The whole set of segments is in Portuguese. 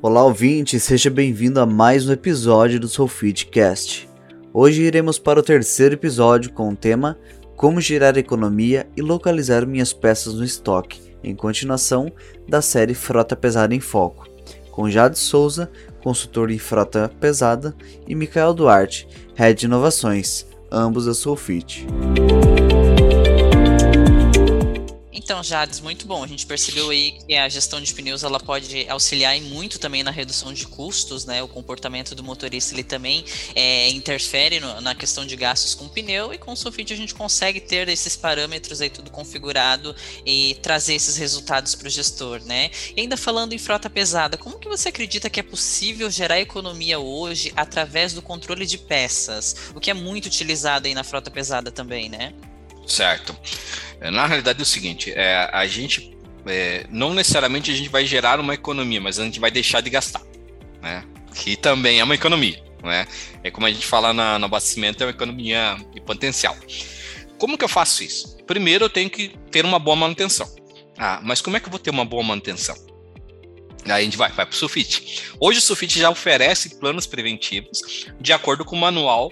Olá ouvinte, seja bem-vindo a mais um episódio do Sulfitecast. Hoje iremos para o terceiro episódio com o tema Como gerar economia e localizar minhas peças no estoque, em continuação da série Frota Pesada em Foco, com Jade Souza, consultor em frota pesada, e Michael Duarte, Head de Inovações, ambos da Sulfit. Então, Jades, muito bom. A gente percebeu aí que a gestão de pneus ela pode auxiliar muito também na redução de custos, né? O comportamento do motorista ele também é, interfere no, na questão de gastos com pneu e com o Sofit a gente consegue ter esses parâmetros aí tudo configurado e trazer esses resultados para o gestor, né? E ainda falando em frota pesada, como que você acredita que é possível gerar economia hoje através do controle de peças, o que é muito utilizado aí na frota pesada também, né? Certo. É, na realidade é o seguinte, é, a gente é, não necessariamente a gente vai gerar uma economia, mas a gente vai deixar de gastar, né? Que também é uma economia, né? É como a gente fala na, no abastecimento, é uma economia de potencial. Como que eu faço isso? Primeiro eu tenho que ter uma boa manutenção. Ah, mas como é que eu vou ter uma boa manutenção? Aí a gente vai, vai para o Sufit. Hoje o Sufit já oferece planos preventivos de acordo com o manual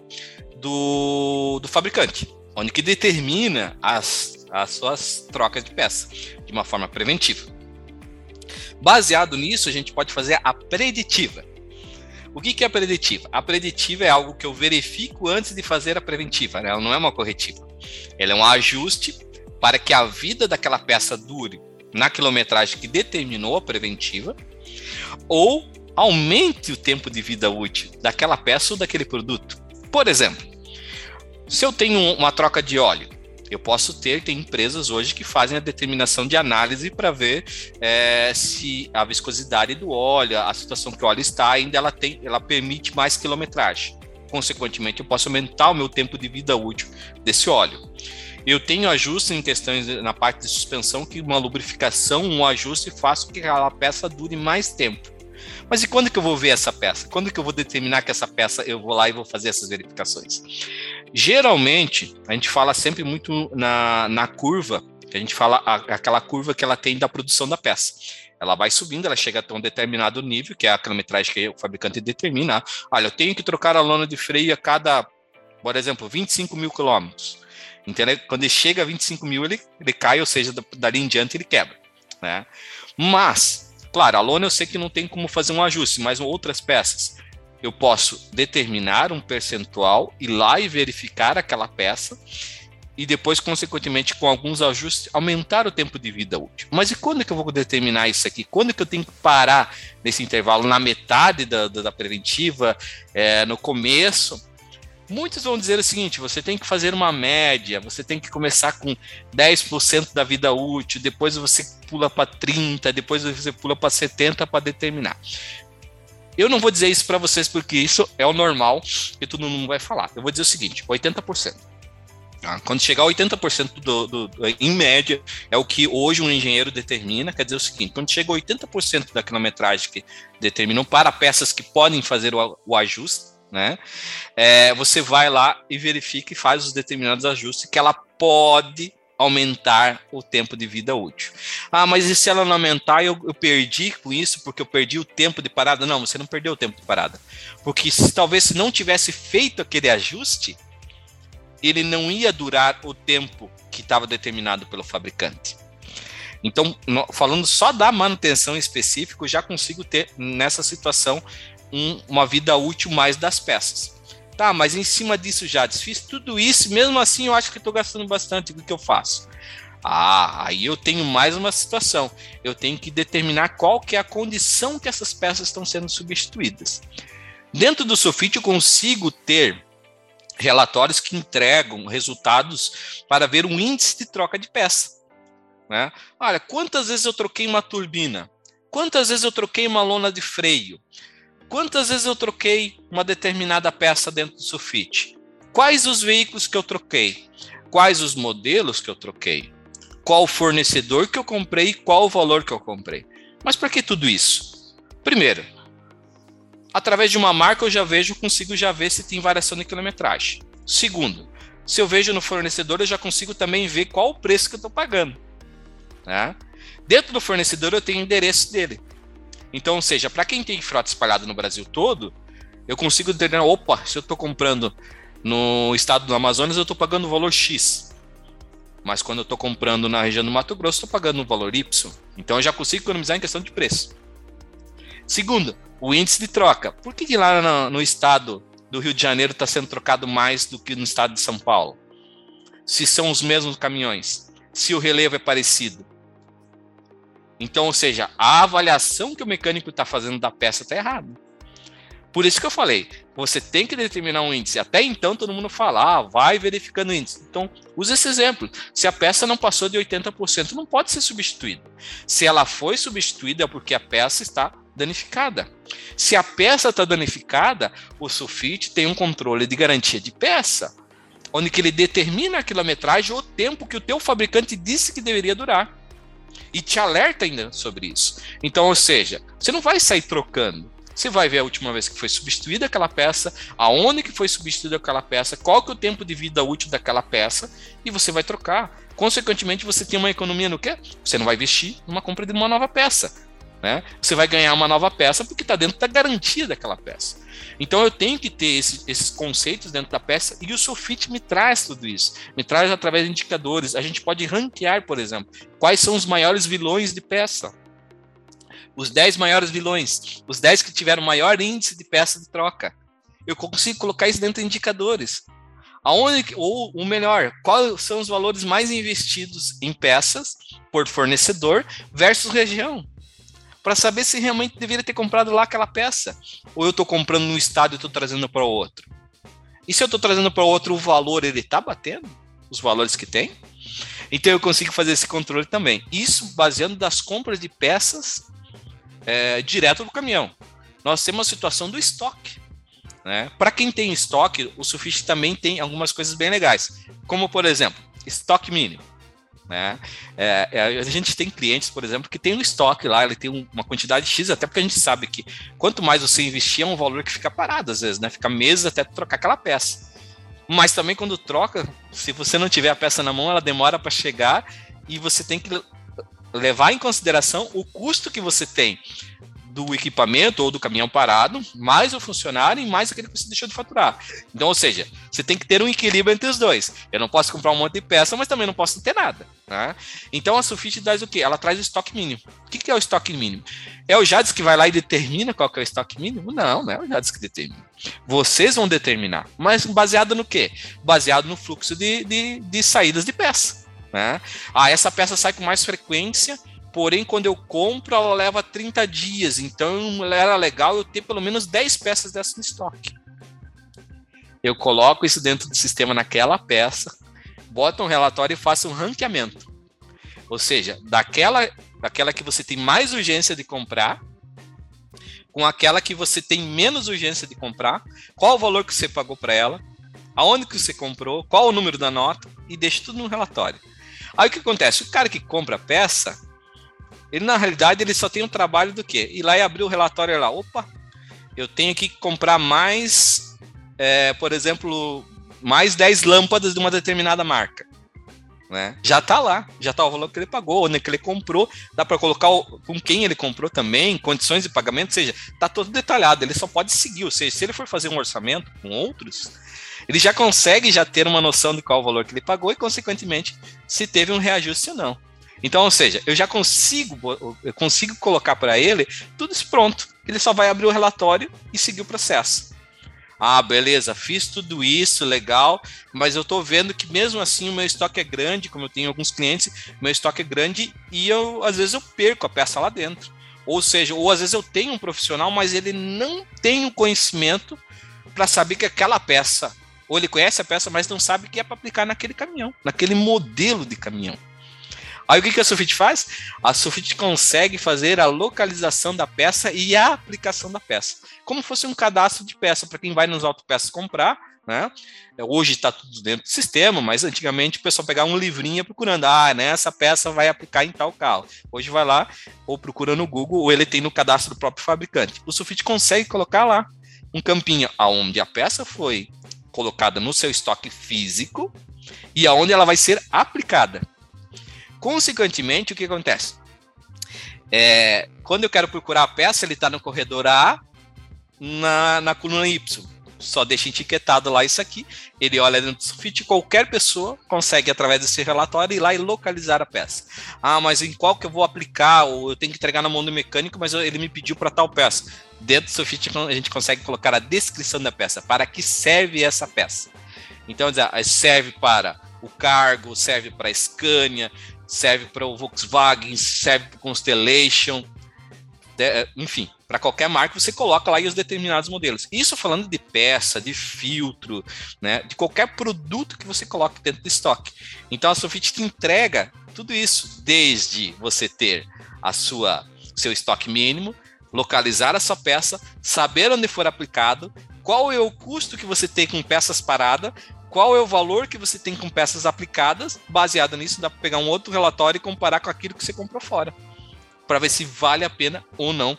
do, do fabricante, onde que determina as as suas trocas de peça de uma forma preventiva. Baseado nisso, a gente pode fazer a preditiva. O que, que é a preditiva? A preditiva é algo que eu verifico antes de fazer a preventiva, né? ela não é uma corretiva. Ela é um ajuste para que a vida daquela peça dure na quilometragem que determinou a preventiva, ou aumente o tempo de vida útil daquela peça ou daquele produto. Por exemplo, se eu tenho uma troca de óleo eu posso ter, tem empresas hoje que fazem a determinação de análise para ver é, se a viscosidade do óleo, a situação que o óleo está, ainda ela tem, ela permite mais quilometragem. Consequentemente, eu posso aumentar o meu tempo de vida útil desse óleo. Eu tenho ajustes em questões na parte de suspensão que uma lubrificação, um ajuste faz com que aquela peça dure mais tempo. Mas e quando que eu vou ver essa peça? Quando que eu vou determinar que essa peça eu vou lá e vou fazer essas verificações? Geralmente, a gente fala sempre muito na, na curva, que a gente fala a, aquela curva que ela tem da produção da peça. Ela vai subindo, ela chega até um determinado nível, que é a quilometragem que o fabricante determina. Olha, eu tenho que trocar a lona de freio a cada, por exemplo, 25 mil quilômetros. Entendeu? Quando ele chega a 25 mil, ele, ele cai, ou seja, dali em diante ele quebra. Né? Mas Claro, a lona eu sei que não tem como fazer um ajuste, mas outras peças eu posso determinar um percentual, ir lá e verificar aquela peça e depois, consequentemente, com alguns ajustes, aumentar o tempo de vida útil. Mas e quando é que eu vou determinar isso aqui? Quando é que eu tenho que parar nesse intervalo? Na metade da, da, da preventiva? É, no começo? Muitos vão dizer o seguinte: você tem que fazer uma média, você tem que começar com 10% da vida útil, depois você pula para 30%, depois você pula para 70% para determinar. Eu não vou dizer isso para vocês porque isso é o normal que todo mundo vai falar. Eu vou dizer o seguinte: 80%. Tá? Quando chegar a 80% do, do, do, em média, é o que hoje um engenheiro determina. Quer dizer o seguinte: quando chega a 80% da quilometragem que determinam para peças que podem fazer o, o ajuste, né? É, você vai lá e verifica e faz os determinados ajustes que ela pode aumentar o tempo de vida útil. Ah, mas e se ela não aumentar, eu, eu, perdi com isso porque eu perdi o tempo de parada? Não, você não perdeu o tempo de parada. Porque se, talvez se não tivesse feito aquele ajuste, ele não ia durar o tempo que estava determinado pelo fabricante. Então, no, falando só da manutenção específica, eu já consigo ter nessa situação um, uma vida útil mais das peças. Tá, mas em cima disso já desfiz tudo isso, mesmo assim eu acho que estou gastando bastante. O que eu faço? Ah, aí eu tenho mais uma situação. Eu tenho que determinar qual que é a condição que essas peças estão sendo substituídas. Dentro do Sofit eu consigo ter relatórios que entregam resultados para ver um índice de troca de peça. Né? Olha, quantas vezes eu troquei uma turbina? Quantas vezes eu troquei uma lona de freio? Quantas vezes eu troquei uma determinada peça dentro do sulfite? Quais os veículos que eu troquei? Quais os modelos que eu troquei? Qual fornecedor que eu comprei? Qual o valor que eu comprei? Mas para que tudo isso? Primeiro, através de uma marca eu já vejo, consigo já ver se tem variação de quilometragem. Segundo, se eu vejo no fornecedor, eu já consigo também ver qual o preço que eu estou pagando. Né? Dentro do fornecedor eu tenho o endereço dele. Então, ou seja, para quem tem frota espalhada no Brasil todo, eu consigo determinar, opa, se eu estou comprando no estado do Amazonas, eu estou pagando o valor X. Mas quando eu estou comprando na região do Mato Grosso, estou pagando o valor Y. Então eu já consigo economizar em questão de preço. Segundo, o índice de troca. Por que, que lá no, no estado do Rio de Janeiro está sendo trocado mais do que no estado de São Paulo? Se são os mesmos caminhões, se o relevo é parecido. Então, ou seja, a avaliação que o mecânico está fazendo da peça está errada. Por isso que eu falei, você tem que determinar um índice. Até então todo mundo fala, ah, vai verificando o índice. Então, use esse exemplo. Se a peça não passou de 80%, não pode ser substituída. Se ela foi substituída é porque a peça está danificada. Se a peça está danificada, o sulfite tem um controle de garantia de peça, onde que ele determina a quilometragem ou o tempo que o teu fabricante disse que deveria durar. E te alerta ainda sobre isso. Então, ou seja, você não vai sair trocando. Você vai ver a última vez que foi substituída aquela peça, aonde que foi substituída aquela peça, qual que é o tempo de vida útil daquela peça e você vai trocar. Consequentemente, você tem uma economia no quê? Você não vai investir numa compra de uma nova peça. Né? Você vai ganhar uma nova peça porque está dentro da garantia daquela peça. Então eu tenho que ter esse, esses conceitos dentro da peça e o Sofit me traz tudo isso. Me traz através de indicadores. A gente pode ranquear, por exemplo, quais são os maiores vilões de peça os 10 maiores vilões, os 10 que tiveram maior índice de peça de troca. Eu consigo colocar isso dentro de indicadores. Aonde, ou o melhor, quais são os valores mais investidos em peças por fornecedor versus região? Para saber se realmente deveria ter comprado lá aquela peça. Ou eu estou comprando no estado e estou trazendo para outro. E se eu estou trazendo para outro, o valor ele está batendo? Os valores que tem? Então eu consigo fazer esse controle também. Isso baseando das compras de peças é, direto do caminhão. Nós temos a situação do estoque. Né? Para quem tem estoque, o Sufist também tem algumas coisas bem legais, como por exemplo, estoque mínimo. Né? É, é, a gente tem clientes, por exemplo, que tem um estoque lá, ele tem uma quantidade X, até porque a gente sabe que quanto mais você investir, é um valor que fica parado às vezes, né? Fica meses até trocar aquela peça. Mas também quando troca, se você não tiver a peça na mão, ela demora para chegar e você tem que levar em consideração o custo que você tem do equipamento ou do caminhão parado, mais o funcionário e mais aquele que você deixou de faturar. Então, ou seja, você tem que ter um equilíbrio entre os dois. Eu não posso comprar um monte de peça, mas também não posso ter nada. Né? Então, a Sufit traz o quê? Ela traz o estoque mínimo. O que é o estoque mínimo? É o Jades que vai lá e determina qual é o estoque mínimo? Não, não é o Jades que determina. Vocês vão determinar. Mas baseado no quê? Baseado no fluxo de, de, de saídas de peça. Né? Ah, essa peça sai com mais frequência, porém, quando eu compro, ela leva 30 dias. Então, era legal eu ter pelo menos 10 peças dessa no estoque. Eu coloco isso dentro do sistema naquela peça, boto um relatório e faço um ranqueamento. Ou seja, daquela, daquela que você tem mais urgência de comprar, com aquela que você tem menos urgência de comprar, qual o valor que você pagou para ela, aonde que você comprou, qual o número da nota e deixa tudo no relatório. Aí o que acontece? O cara que compra a peça, ele na realidade ele só tem um trabalho do quê? Ir lá e abrir o relatório lá. Opa, eu tenho que comprar mais, é, por exemplo, mais 10 lâmpadas de uma determinada marca. Né? Já está lá, já está o valor que ele pagou, onde que ele comprou, dá para colocar o, com quem ele comprou também, condições de pagamento, ou seja, está todo detalhado, ele só pode seguir, ou seja, se ele for fazer um orçamento com outros, ele já consegue já ter uma noção de qual o valor que ele pagou e, consequentemente, se teve um reajuste ou não. Então, ou seja, eu já consigo, eu consigo colocar para ele tudo isso pronto. Ele só vai abrir o relatório e seguir o processo. Ah, beleza, fiz tudo isso, legal, mas eu estou vendo que mesmo assim o meu estoque é grande, como eu tenho alguns clientes, meu estoque é grande e eu às vezes eu perco a peça lá dentro. Ou seja, ou às vezes eu tenho um profissional, mas ele não tem o conhecimento para saber que aquela peça ou ele conhece a peça, mas não sabe que é para aplicar naquele caminhão, naquele modelo de caminhão. Aí o que, que a Sufit faz? A Sufit consegue fazer a localização da peça e a aplicação da peça. Como fosse um cadastro de peça para quem vai nos autopeças comprar. Né? Hoje está tudo dentro do sistema, mas antigamente o pessoal pegava um livrinho procurando, ah, né, essa peça vai aplicar em tal carro. Hoje vai lá, ou procura no Google, ou ele tem no cadastro do próprio fabricante. O Sufit consegue colocar lá um campinho aonde a peça foi colocada no seu estoque físico e aonde ela vai ser aplicada. Consequentemente, o que acontece? É, quando eu quero procurar a peça, ele está no corredor A, na, na coluna Y só deixa etiquetado lá isso aqui, ele olha dentro do sulfite, qualquer pessoa consegue, através desse relatório, ir lá e localizar a peça. Ah, mas em qual que eu vou aplicar? Ou eu tenho que entregar na mão do mecânico, mas ele me pediu para tal peça. Dentro do sulfite a gente consegue colocar a descrição da peça, para que serve essa peça. Então, serve para o cargo, serve para a Scania, serve para o Volkswagen, serve para o Constellation, enfim, para qualquer marca, você coloca lá os determinados modelos. Isso falando de peça, de filtro, né, de qualquer produto que você coloque dentro do estoque. Então a Sofit te entrega tudo isso, desde você ter a sua seu estoque mínimo, localizar a sua peça, saber onde for aplicado, qual é o custo que você tem com peças paradas, qual é o valor que você tem com peças aplicadas, baseado nisso, dá para pegar um outro relatório e comparar com aquilo que você comprou fora, para ver se vale a pena ou não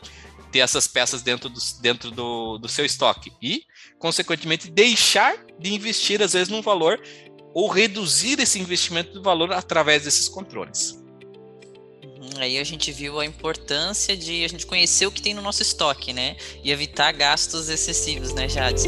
ter essas peças dentro do, dentro do, do seu estoque e, consequentemente, deixar de investir, às vezes, num valor ou reduzir esse investimento do valor através desses controles. Uhum, aí a gente viu a importância de a gente conhecer o que tem no nosso estoque, né? E evitar gastos excessivos, né, Jades?